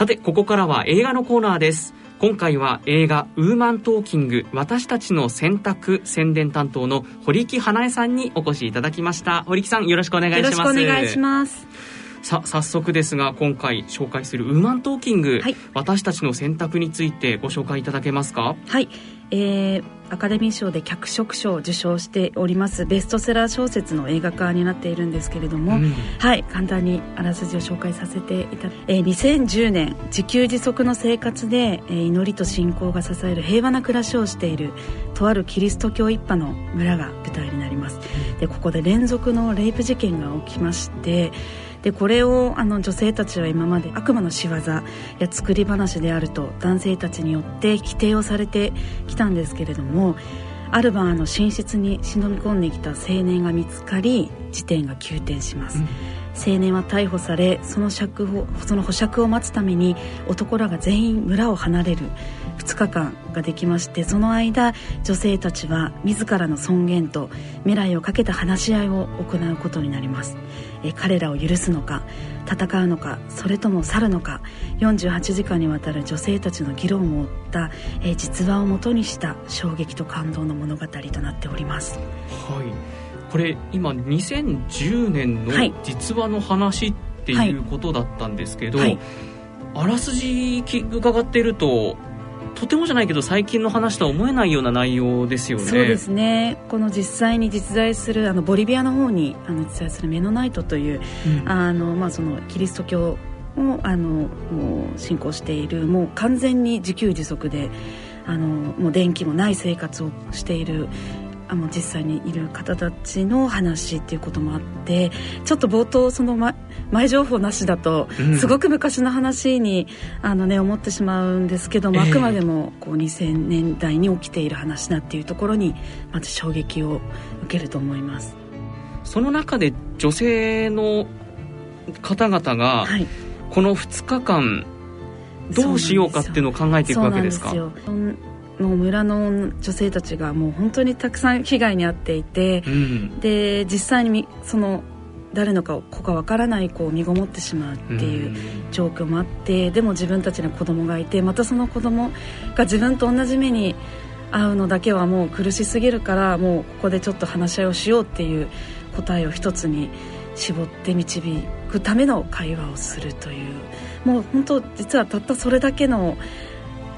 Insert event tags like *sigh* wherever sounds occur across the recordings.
さてここからは映画のコーナーです。今回は映画「ウーマントーキング私たちの選択」宣伝担当の堀木花江さんにお越しいただきました。堀木さんよろしくお願いします。よろしくお願いします。さ早速ですが今回紹介するウーマントーキング、はい、私たちの選択についてご紹介いただけますか？はい。えー、アカデミー賞で脚色賞を受賞しておりますベストセラー小説の映画化になっているんですけれども、うん、はい。簡単にあらすじを紹介させていただえー、2010年自給自足の生活で、えー、祈りと信仰が支える平和な暮らしをしているとあるキリスト教一派の村が舞台になります、でここで連続のレイプ事件が起きましてでこれをあの女性たちは今まで悪魔の仕業や作り話であると男性たちによって否定をされてきたんですけれどもある晩あの寝室に忍び込んできた青年が見つかり事件が急転します、うん。青年は逮捕されその釈放その保釈を待つために男らが全員村を離れる2日間ができましてその間女性たちは自らの尊厳と未来をかけた話し合いを行うことになります。え彼らを許すのか戦うのかそれとも去るのか48時間にわたる女性たちの議論を追ったえ実話をもとにした衝撃と感動の物語となっております。はいこれ今2010年の実話の話っていうことだったんですけど、はいはい、あらすじ伺っているととてもじゃないけど最近の話とは思えないような内容ですよね。そうですね。この実際に実在するあのボリビアの方にあの実在するメノナイトという、うん、あのまあそのキリスト教をあのもう信仰しているもう完全に自給自足であのもう電気もない生活をしているあの実際にいる方たちの話っていうこともあってちょっと冒頭その、ま、前情報なしだとすごく昔の話に、うん、あのね思ってしまうんですけども、えー、あくまでもこう2000年代に起きている話だっていうところにまず衝撃を受けると思います。その中で女性の方々が、はい、この2日間どうしようかっていうのを考えていくわけですか？の村の女性たちがもう本当にたくさん被害に遭っていて、うん、で実際にその誰のか子かわからない子を身ごもってしまうっていう状況もあって、うん、でも自分たちの子供がいてまたその子供が自分と同じ目に遭うのだけはもう苦しすぎるからもうここでちょっと話し合いをしようっていう答えを一つに絞って導くための会話をするという。もう本当実はたったそれだけの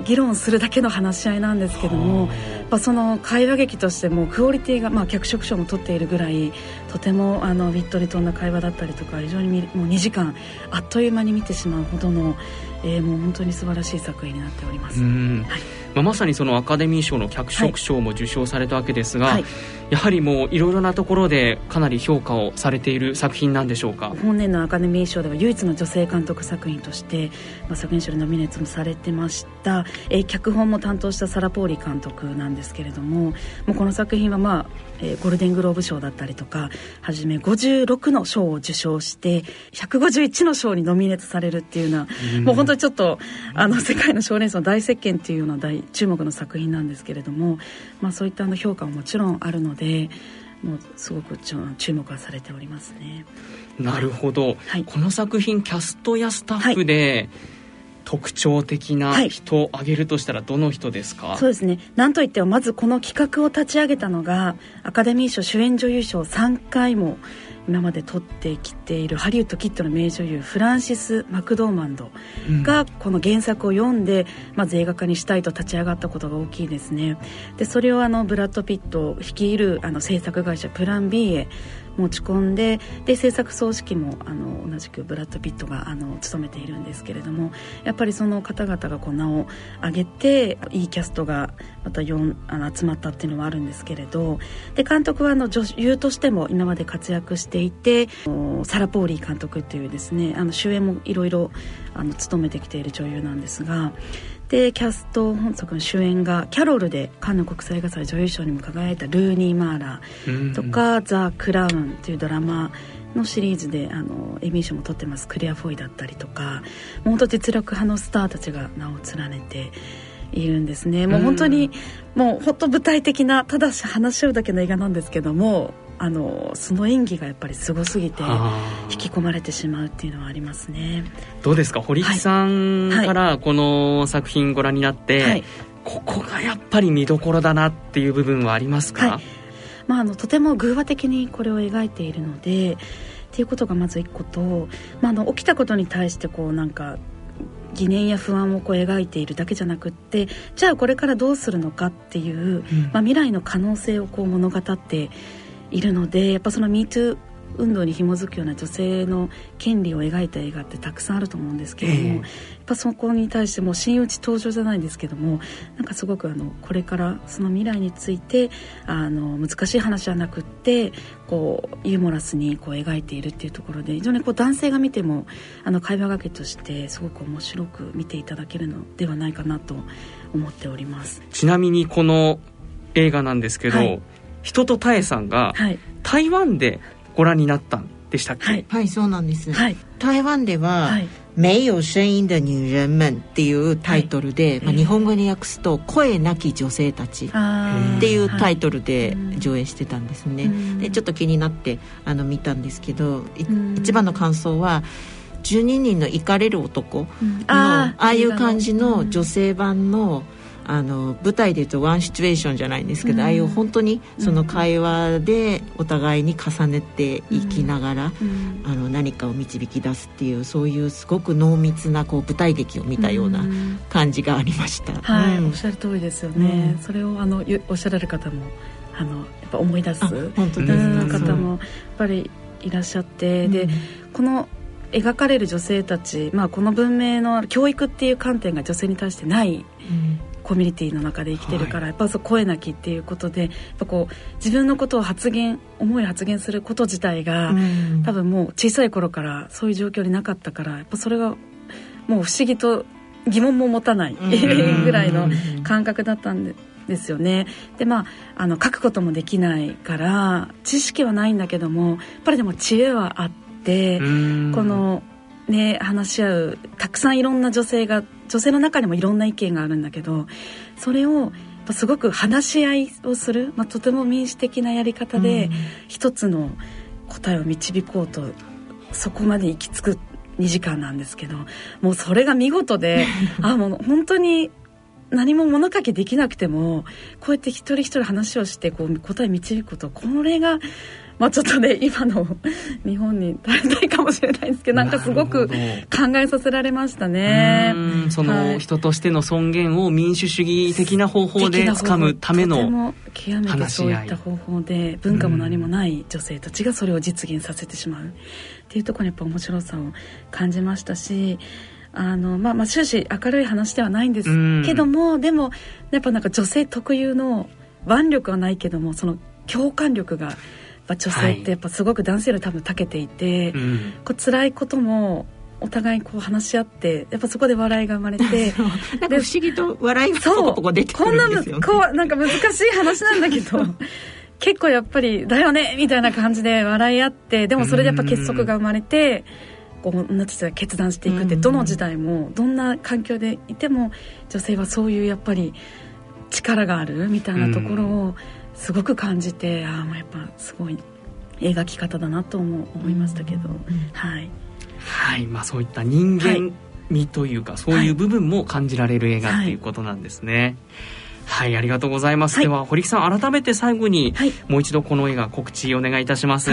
議論するだけの話し合いなんですけども、やその会話劇としてもクオリティがまあ脚色賞も取っているぐらいとてもあのウィットに富んだ会話だったりとか非常にもう2時間あっという間に見てしまうほどの、えー、もう本当に素晴らしい作品になっております。はい。まあ、まさにそのアカデミー賞の脚色賞も受賞されたわけですが、はい、やはりもういろいろなところでかなり評価をされている作品なんでしょうか？本年のアカデミー賞では唯一の女性監督作品として、まあ、作品賞でノミネートもされてました、えー、脚本も担当したサラ・ポーリ監督なんですけれどももうこの作品はまあえー、ゴールデングローブ賞だったりとかはじめ56の賞を受賞して151の賞にノミネートされるっていうような、もう本当にちょっとあの世界の賞レースの大席巻っていうような大注目の作品なんですけれども、まあ、そういったあの評価ももちろんあるので。もうすごく注目はされておりますね。なるほど、はい、この作品キャストやスタッフで、はい。特徴的な人を挙げるとしたらどの人ですか、はい、そうですね。なんといってもまずこの企画を立ち上げたのがアカデミー賞主演女優賞3回も今まで撮ってきているハリウッドキッドの名女優フランシス・マクドーマンドがこの原作を読んで、まず映画化にしたいと立ち上がったことが大きいですね。でそれをあのブラッド・ピット率いるあの制作会社プラン B へ持ち込んでで制作総指揮もあの同じくブラッド・ピットがあの務めているんですけれどもやっぱりその方々がこう名を挙げていいキャストがまた4あの集まったっていうのはあるんですけれどで監督はあの女優としても今まで活躍していてサラ・ポーリー監督っていうですねあの主演もいろいろ務めてきている女優なんですがでキャスト本作の主演がキャロルでカンヌ国際映画祭女優賞にも輝いたルーニー・マーラーとか「ザ・クラウン」というドラマのシリーズであのエミー賞も取ってます。クリア・フォイだったりとか本当実力派のスターたちが名を連ねているんですね。もう本当にもう本当舞台的なただし話し合うだけの映画なんですけどもあのその演技がやっぱりすごすぎて引き込まれてしまうっていうのはありますね。どうですか？堀木さんからこの作品ご覧になって、はい、ここがやっぱり見どころだなっていう部分はありますか、はい、まあ、あのとても偶話的にこれを描いているのでっていうことがまず一個と、まあ、あの起きたことに対してこうなんか疑念や不安をこう描いているだけじゃなくってじゃあこれからどうするのかっていう、うん、まあ、未来の可能性をこう物語っているのでやっぱその MeToo 運動に紐づくような女性の権利を描いた映画ってたくさんあると思うんですけども、えー、やっぱそこに対しても真打ち登場じゃないんですけどもなんかすごくあのこれからその未来についてあの難しい話じゃなくってこうユーモラスにこう描いているっていうところで非常にこう男性が見てもあの会話がけとしてすごく面白く見ていただけるのではないかなと思っております。ちなみにこの映画なんですけど、はい人とたえさんが、台湾でご覧になったんでしたっけ、はい、はい、そうなんです、はい、台湾では、はい「没有声音的女人们」っていうタイトルで、まあ、日本語に訳すと「声なき女性たち」っていうタイトルで上映してたんですね、でちょっと気になってあの見たんですけど一番の感想は12人の怒れる男の、ああいう感じの女性版の「あの舞台でいうとワンシチュエーションじゃないんですけど、うん、ああいう本当にその会話でお互いに重ねていきながら、うん、あの何かを導き出すっていうそういうすごく濃密なこう舞台劇を見たような感じがありました、はい、おっしゃる通りですよね、それをあのおっしゃられる方もあのやっぱ思い出す本当です、方もやっぱりいらっしゃって、でこの描かれる女性たち、まあ、この文明の教育っていう観点が女性に対してないコミュニティの中で生きてるから、はい、やっぱそう声なきっていうことでやっぱこう自分のことを発言思い発言すること自体が、うん、多分もう小さい頃からそういう状況になかったからやっぱそれがもう不思議と疑問も持たない *laughs* ぐらいの感覚だったんで。ですよね。でまああの書くこともできないから知識はないんだけどもやっぱりでも知恵はあってこのね話し合うたくさんいろんな女性が女性の中にもいろんな意見があるんだけどそれをすごく話し合いをする、まあ、とても民主的なやり方で一つの答えを導こうとそこまで行き着く2時間なんですけどもうそれが見事で *laughs* あもう本当に何も物書きできなくてもこうやって一人一人話をしてこう答え導くことこれがまあちょっとね今の日本に足りないかもしれないですけどなんかすごく考えさせられましたね。その人としての尊厳を民主主義的な方法でつかむための極めてそういった方法で文化も何もない女性たちがそれを実現させてしまう。っていうところにやっぱ面白さを感じましたしあのまあまあ終始明るい話ではないんですけどもでもやっぱなんか女性特有の腕力はないけどもその共感力がぱ女性ってやっぱすごく男性より多分長けていて、はいこう辛いこともお互いこう話し合ってやっぱそこで笑いが生まれて *laughs* なんか不思議と笑いがポコポコ出てくるんですよ、ね、こんなこうなんか難しい話なんだけど結構やっぱり「だよね」みたいな感じで笑い合ってでもそれでやっぱ結束が生まれて。こうなんて決断していくってどの時代もどんな環境でいても女性はそういうやっぱり力があるみたいなところをすごく感じてああやっぱすごい描き方だなと思思いましたけど、はい、はい。まあ、そういった人間味というか、はい、そういう部分も感じられる映画っていうことなんですね。はい、はい、ありがとうございます。はい、では、堀木さん、改めて最後に、もう一度この映画告知お願いいたします。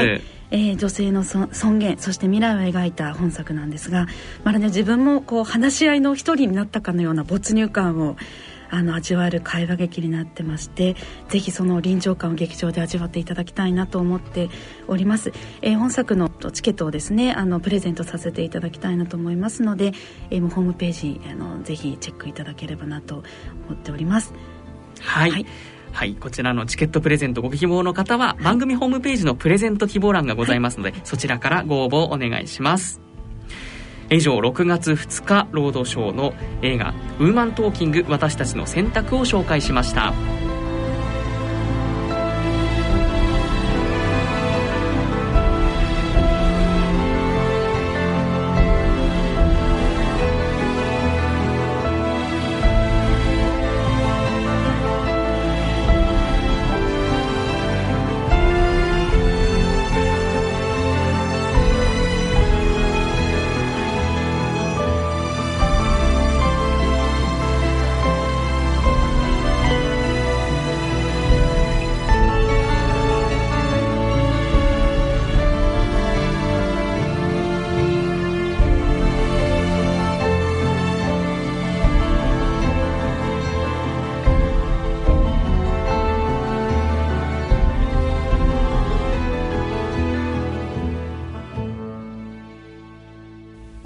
えー、女性の尊厳そして未来を描いた本作なんですがまるで自分もこう話し合いの一人になったかのような没入感をあの味わえる会話劇になってましてぜひその臨場感を劇場で味わっていただきたいなと思っております、えー、本作のチケットをですねあのプレゼントさせていただきたいなと思いますので、えー、ホームページあのぜひチェックいただければなと思っております。はい、はい。はい、こちらのチケットプレゼントご希望の方は番組ホームページのプレゼント希望欄がございますので、はい、そちらからご応募お願いします以上6月2日ロードショーの映画「ウーマントーキング私たちの選択」を紹介しました。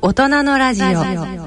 大人のラジオ。